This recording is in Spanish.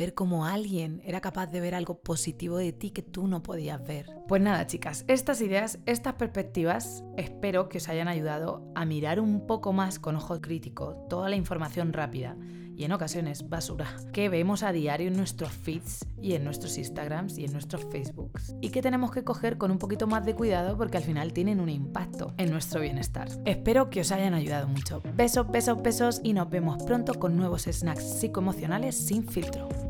ver cómo alguien era capaz de ver algo positivo de ti que tú no podías ver. Pues nada, chicas, estas ideas, estas perspectivas, espero que os hayan ayudado a mirar un poco más con ojo crítico toda la información rápida y en ocasiones basura que vemos a diario en nuestros feeds y en nuestros Instagrams y en nuestros Facebooks y que tenemos que coger con un poquito más de cuidado porque al final tienen un impacto en nuestro bienestar. Espero que os hayan ayudado mucho. Besos, besos, besos y nos vemos pronto con nuevos snacks psicoemocionales sin filtro.